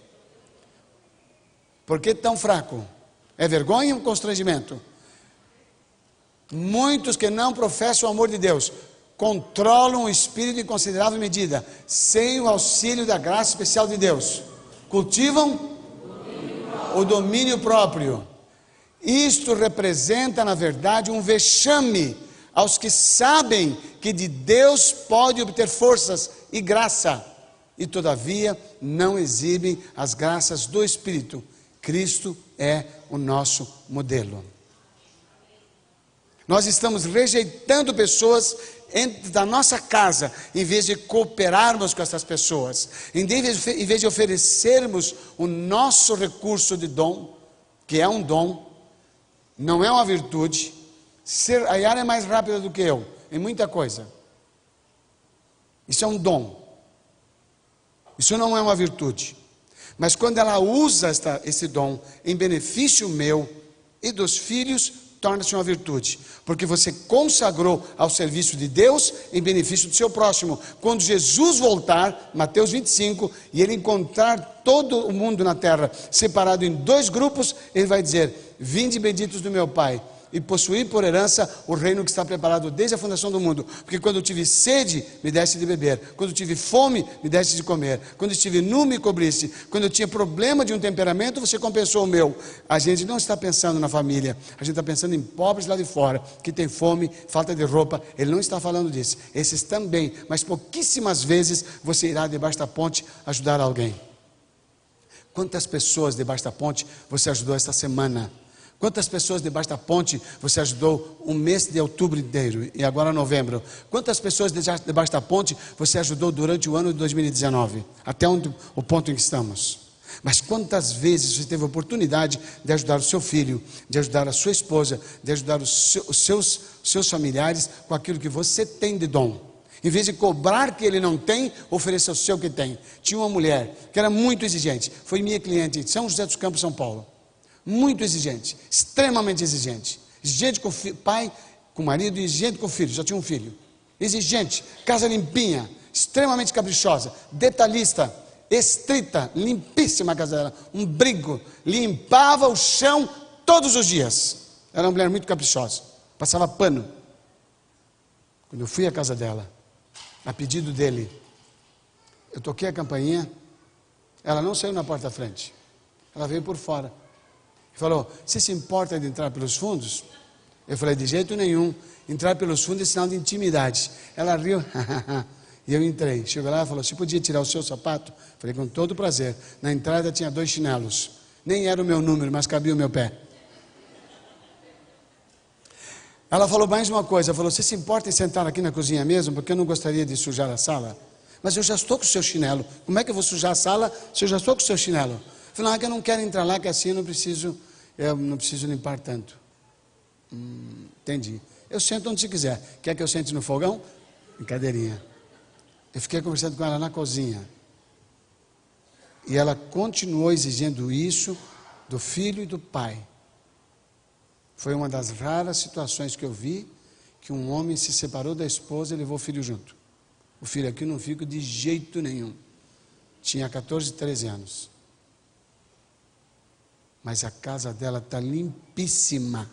Por que tão fraco? É vergonha ou constrangimento? Muitos que não professam o amor de Deus controlam o espírito em considerável medida, sem o auxílio da graça especial de Deus. Cultivam o domínio próprio isto representa, na verdade, um vexame aos que sabem que de Deus pode obter forças e graça, e todavia não exibem as graças do Espírito. Cristo é o nosso modelo. Nós estamos rejeitando pessoas da nossa casa, em vez de cooperarmos com essas pessoas, em vez de oferecermos o nosso recurso de dom, que é um dom, não é uma virtude. Ser, a Yara é mais rápida do que eu, em muita coisa. Isso é um dom. Isso não é uma virtude. Mas quando ela usa esta, esse dom em benefício meu e dos filhos, torna-se uma virtude, porque você consagrou ao serviço de Deus em benefício do seu próximo. Quando Jesus voltar, Mateus 25, e ele encontrar todo o mundo na terra separado em dois grupos, ele vai dizer: Vinde benditos do meu Pai, e possuir por herança o reino que está preparado desde a fundação do mundo. Porque quando eu tive sede, me deste de beber. Quando eu tive fome, me deste de comer. Quando eu estive nu, me cobriste. Quando eu tinha problema de um temperamento, você compensou o meu. A gente não está pensando na família, a gente está pensando em pobres lá de fora, que tem fome, falta de roupa. Ele não está falando disso. Esses também, mas pouquíssimas vezes você irá debaixo da ponte ajudar alguém. Quantas pessoas debaixo da ponte você ajudou esta semana? Quantas pessoas debaixo da ponte você ajudou o mês de outubro inteiro e agora novembro? Quantas pessoas debaixo da ponte você ajudou durante o ano de 2019? Até onde, o ponto em que estamos. Mas quantas vezes você teve a oportunidade de ajudar o seu filho, de ajudar a sua esposa, de ajudar os seus, seus familiares com aquilo que você tem de dom? Em vez de cobrar que ele não tem, ofereça o seu que tem. Tinha uma mulher que era muito exigente, foi minha cliente em São José dos Campos, São Paulo muito exigente, extremamente exigente. Exigente com pai, com marido e exigente com filho, já tinha um filho. Exigente, casa limpinha, extremamente caprichosa, detalhista, estrita, limpíssima a casa dela, um brigo, limpava o chão todos os dias. Era uma mulher muito caprichosa, passava pano. Quando eu fui à casa dela, a pedido dele, eu toquei a campainha, ela não saiu na porta da frente, ela veio por fora. Ele falou: Você se importa de entrar pelos fundos? Eu falei: De jeito nenhum. Entrar pelos fundos é sinal de intimidade. Ela riu. e eu entrei. Chegou lá e falou: Você podia tirar o seu sapato? Falei: Com todo prazer. Na entrada tinha dois chinelos. Nem era o meu número, mas cabia o meu pé. Ela falou mais uma coisa: falou, Você se importa em sentar aqui na cozinha mesmo? Porque eu não gostaria de sujar a sala. Mas eu já estou com o seu chinelo. Como é que eu vou sujar a sala se eu já estou com o seu chinelo? Falei, ah, que eu não quero entrar lá, que assim eu não preciso, eu não preciso limpar tanto. Hum, entendi. Eu sento onde você quiser. Quer que eu sente no fogão? Em cadeirinha. Eu fiquei conversando com ela na cozinha. E ela continuou exigindo isso do filho e do pai. Foi uma das raras situações que eu vi que um homem se separou da esposa e levou o filho junto. O filho aqui não fica de jeito nenhum. Tinha 14, 13 anos mas a casa dela está limpíssima.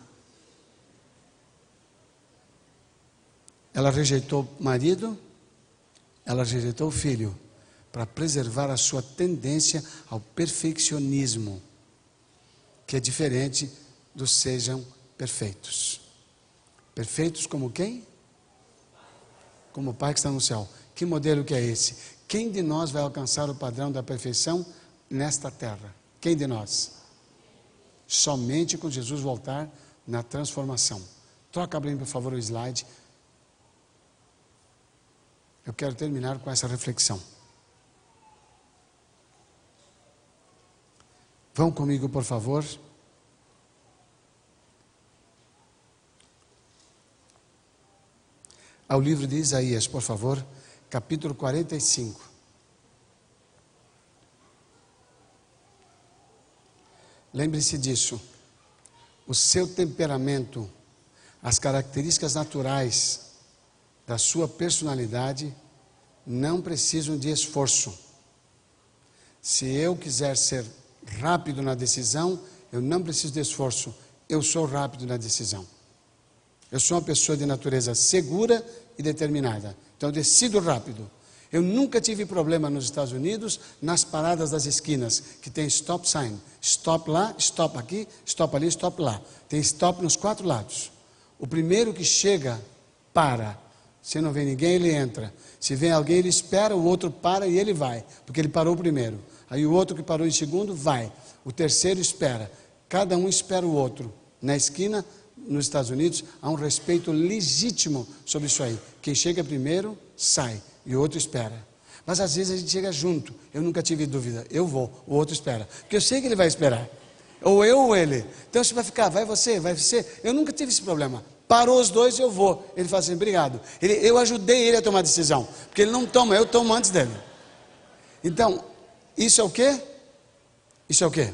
Ela rejeitou o marido, ela rejeitou o filho, para preservar a sua tendência ao perfeccionismo, que é diferente dos sejam perfeitos. Perfeitos como quem? Como o Pai que está no céu. Que modelo que é esse? Quem de nós vai alcançar o padrão da perfeição nesta terra? Quem de nós? Somente quando Jesus voltar na transformação. Troca bem, por favor, o slide. Eu quero terminar com essa reflexão. Vão comigo, por favor. Ao livro de Isaías, por favor, capítulo 45. Lembre-se disso. O seu temperamento, as características naturais da sua personalidade não precisam de esforço. Se eu quiser ser rápido na decisão, eu não preciso de esforço. Eu sou rápido na decisão. Eu sou uma pessoa de natureza segura e determinada. Então eu decido rápido. Eu nunca tive problema nos Estados Unidos nas paradas das esquinas, que tem stop sign. Stop lá, stop aqui, stop ali, stop lá. Tem stop nos quatro lados. O primeiro que chega, para. Se não vem ninguém, ele entra. Se vem alguém, ele espera, o outro para e ele vai, porque ele parou primeiro. Aí o outro que parou em segundo, vai. O terceiro espera. Cada um espera o outro. Na esquina, nos Estados Unidos, há um respeito legítimo sobre isso aí. Quem chega primeiro, sai e o outro espera. Mas às vezes a gente chega junto. Eu nunca tive dúvida. Eu vou, o outro espera. Porque eu sei que ele vai esperar. Ou eu ou ele. Então você vai ficar, vai você, vai você. Eu nunca tive esse problema. Parou os dois, eu vou. Ele fala assim, obrigado. Ele, eu ajudei ele a tomar a decisão. Porque ele não toma, eu tomo antes dele. Então, isso é o quê? Isso é o quê?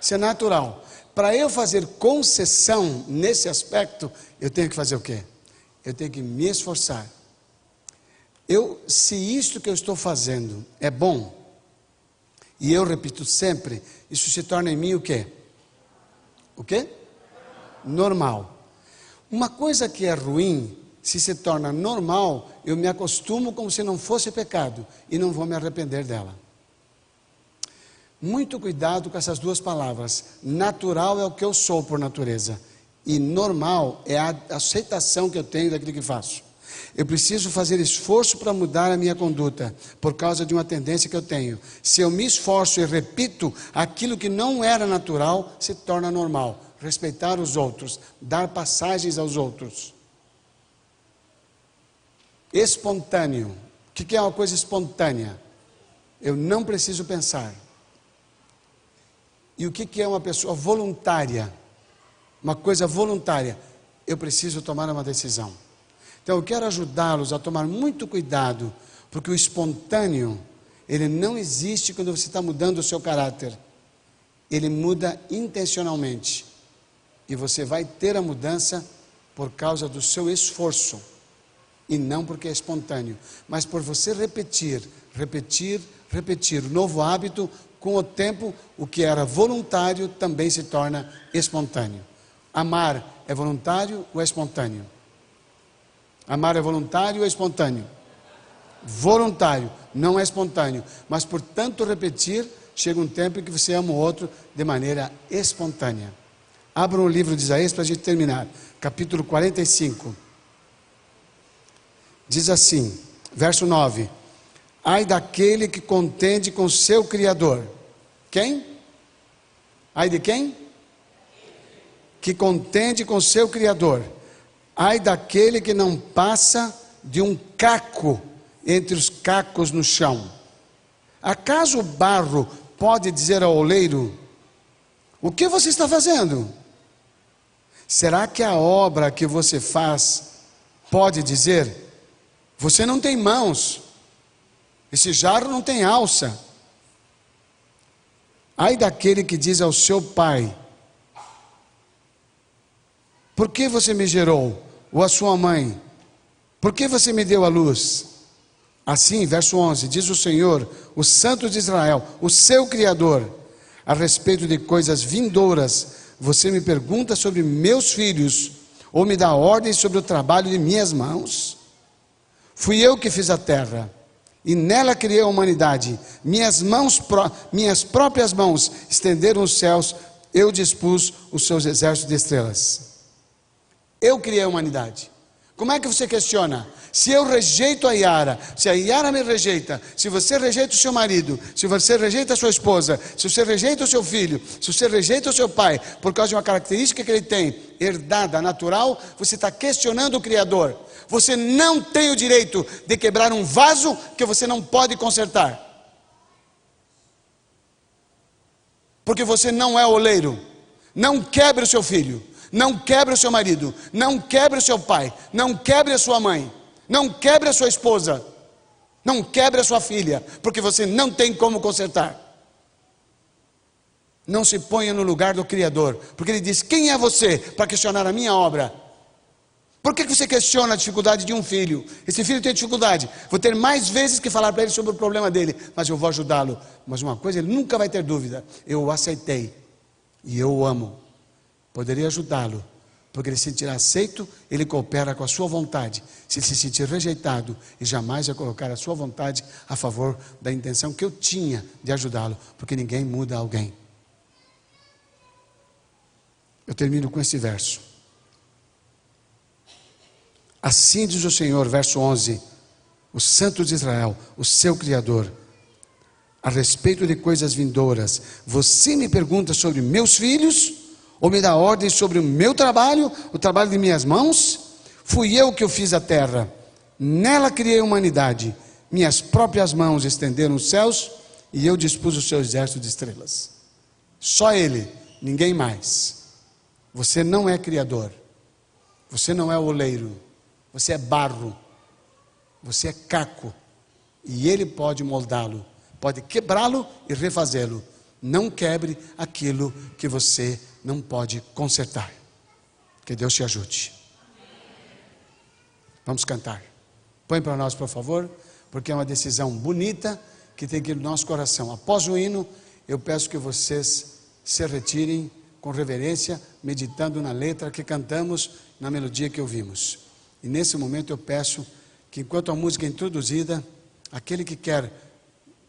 Isso é natural. Para eu fazer concessão nesse aspecto, eu tenho que fazer o quê? Eu tenho que me esforçar eu, se isto que eu estou fazendo é bom, e eu repito sempre, isso se torna em mim o quê? O quê? normal. Uma coisa que é ruim, se se torna normal, eu me acostumo como se não fosse pecado e não vou me arrepender dela. Muito cuidado com essas duas palavras. Natural é o que eu sou por natureza, e normal é a aceitação que eu tenho daquilo que faço. Eu preciso fazer esforço para mudar a minha conduta, por causa de uma tendência que eu tenho. Se eu me esforço e repito aquilo que não era natural, se torna normal. Respeitar os outros, dar passagens aos outros. Espontâneo. O que é uma coisa espontânea? Eu não preciso pensar. E o que é uma pessoa voluntária? Uma coisa voluntária. Eu preciso tomar uma decisão. Então eu quero ajudá-los a tomar muito cuidado, porque o espontâneo, ele não existe quando você está mudando o seu caráter. Ele muda intencionalmente. E você vai ter a mudança por causa do seu esforço. E não porque é espontâneo, mas por você repetir, repetir, repetir. O novo hábito, com o tempo, o que era voluntário também se torna espontâneo. Amar é voluntário ou é espontâneo? Amar é voluntário ou é espontâneo? Voluntário, não é espontâneo. Mas por tanto repetir, chega um tempo em que você ama o outro de maneira espontânea. Abra o livro de Isaías para a gente terminar. Capítulo 45. Diz assim, verso 9: Ai daquele que contende com seu Criador. Quem? Ai de quem? Que contende com seu Criador Ai daquele que não passa de um caco entre os cacos no chão. Acaso o barro pode dizer ao oleiro: O que você está fazendo? Será que a obra que você faz pode dizer: Você não tem mãos, esse jarro não tem alça? Ai daquele que diz ao seu pai: Por que você me gerou? Ou a sua mãe: Por que você me deu a luz? Assim, verso 11: Diz o Senhor, o Santo de Israel, o seu Criador, a respeito de coisas vindouras, você me pergunta sobre meus filhos, ou me dá ordens sobre o trabalho de minhas mãos? Fui eu que fiz a terra, e nela criei a humanidade. Minhas mãos, minhas próprias mãos estenderam os céus, eu dispus os seus exércitos de estrelas. Eu criei a humanidade. Como é que você questiona? Se eu rejeito a Yara, se a Yara me rejeita, se você rejeita o seu marido, se você rejeita a sua esposa, se você rejeita o seu filho, se você rejeita o seu pai, por causa de uma característica que ele tem, herdada, natural, você está questionando o Criador. Você não tem o direito de quebrar um vaso que você não pode consertar. Porque você não é oleiro. Não quebre o seu filho. Não quebre o seu marido, não quebre o seu pai, não quebre a sua mãe, não quebre a sua esposa, não quebre a sua filha, porque você não tem como consertar. Não se ponha no lugar do Criador, porque Ele diz: Quem é você para questionar a minha obra? Por que você questiona a dificuldade de um filho? Esse filho tem dificuldade. Vou ter mais vezes que falar para ele sobre o problema dele, mas eu vou ajudá-lo. Mas uma coisa ele nunca vai ter dúvida: eu o aceitei e eu o amo poderia ajudá-lo, porque ele se sentirá aceito, ele coopera com a sua vontade. Se ele se sentir rejeitado, e jamais vai colocar a sua vontade a favor da intenção que eu tinha de ajudá-lo, porque ninguém muda alguém. Eu termino com esse verso. Assim diz o Senhor, verso 11: O Santo de Israel, o seu Criador, a respeito de coisas vindouras, você me pergunta sobre meus filhos? Ou me dá ordem sobre o meu trabalho, o trabalho de minhas mãos? Fui eu que eu fiz a terra, nela criei a humanidade, minhas próprias mãos estenderam os céus e eu dispus o seu exército de estrelas. Só Ele, ninguém mais. Você não é criador, você não é oleiro, você é barro, você é caco, e Ele pode moldá-lo, pode quebrá-lo e refazê-lo. Não quebre aquilo que você não pode consertar. Que Deus te ajude. Vamos cantar. Põe para nós, por favor, porque é uma decisão bonita que tem que ir no nosso coração. Após o hino, eu peço que vocês se retirem com reverência, meditando na letra que cantamos, na melodia que ouvimos. E nesse momento eu peço que, enquanto a música é introduzida, aquele que quer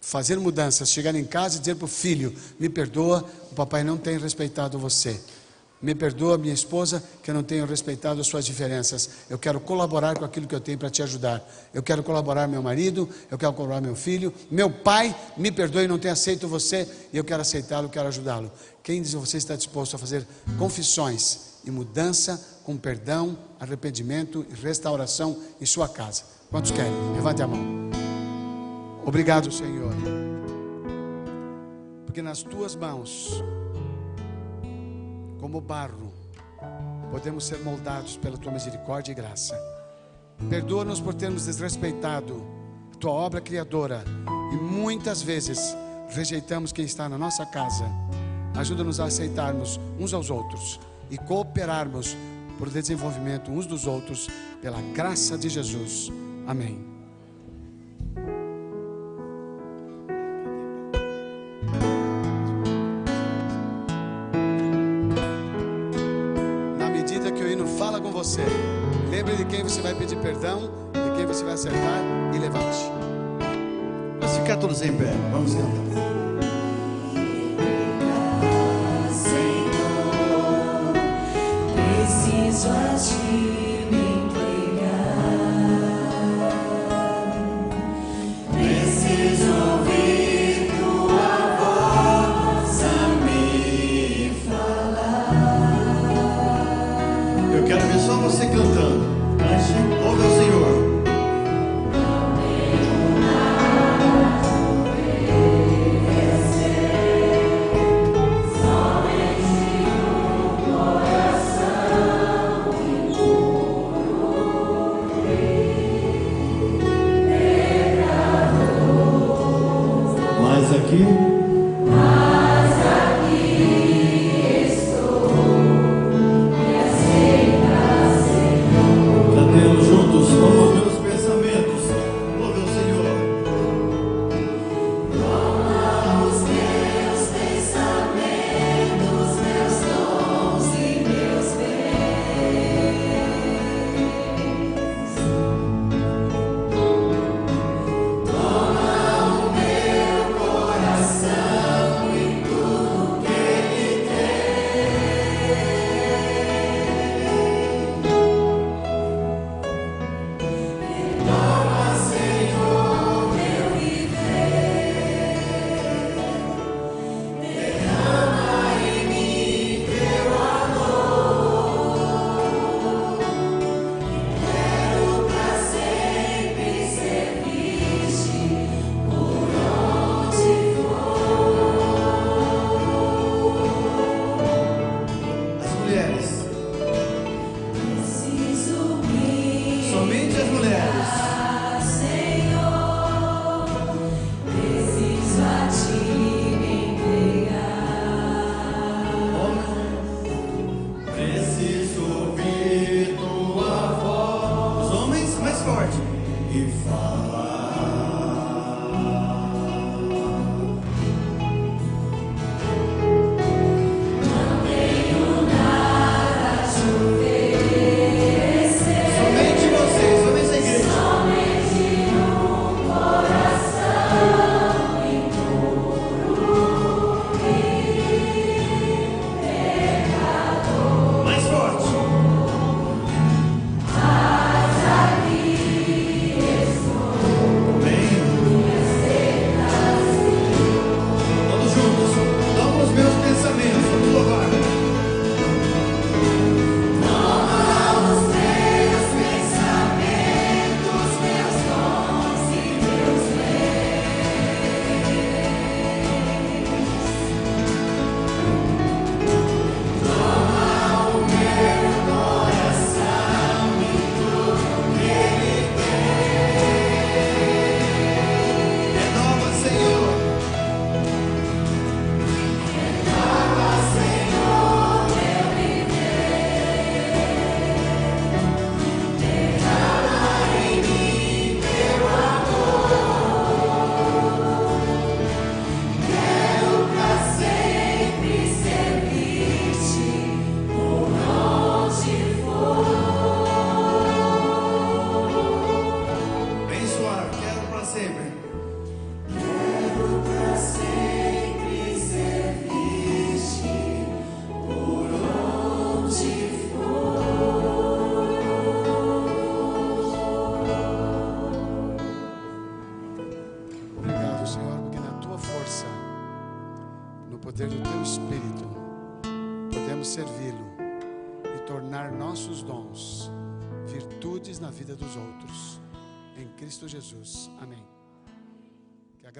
fazer mudanças, chegar em casa e dizer para o filho: Me perdoa, o papai não tem respeitado você. Me perdoa, minha esposa, que eu não tenho respeitado as suas diferenças. Eu quero colaborar com aquilo que eu tenho para te ajudar. Eu quero colaborar meu marido, eu quero colaborar meu filho. Meu pai, me perdoe, não tem aceito você, e eu quero aceitá-lo, quero ajudá-lo. Quem diz você está disposto a fazer confissões e mudança com perdão, arrependimento e restauração em sua casa? Quantos querem? Levante a mão. Obrigado, Senhor. Porque nas tuas mãos como barro, podemos ser moldados pela tua misericórdia e graça. Perdoa-nos por termos desrespeitado a tua obra criadora e muitas vezes rejeitamos quem está na nossa casa. Ajuda-nos a aceitarmos uns aos outros e cooperarmos por desenvolvimento uns dos outros pela graça de Jesus. Amém. Você vai pedir perdão, de quem você vai acertar e levante. Vamos ficar todos em pé, vamos cantar.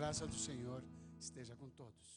Graça do Senhor esteja com todos.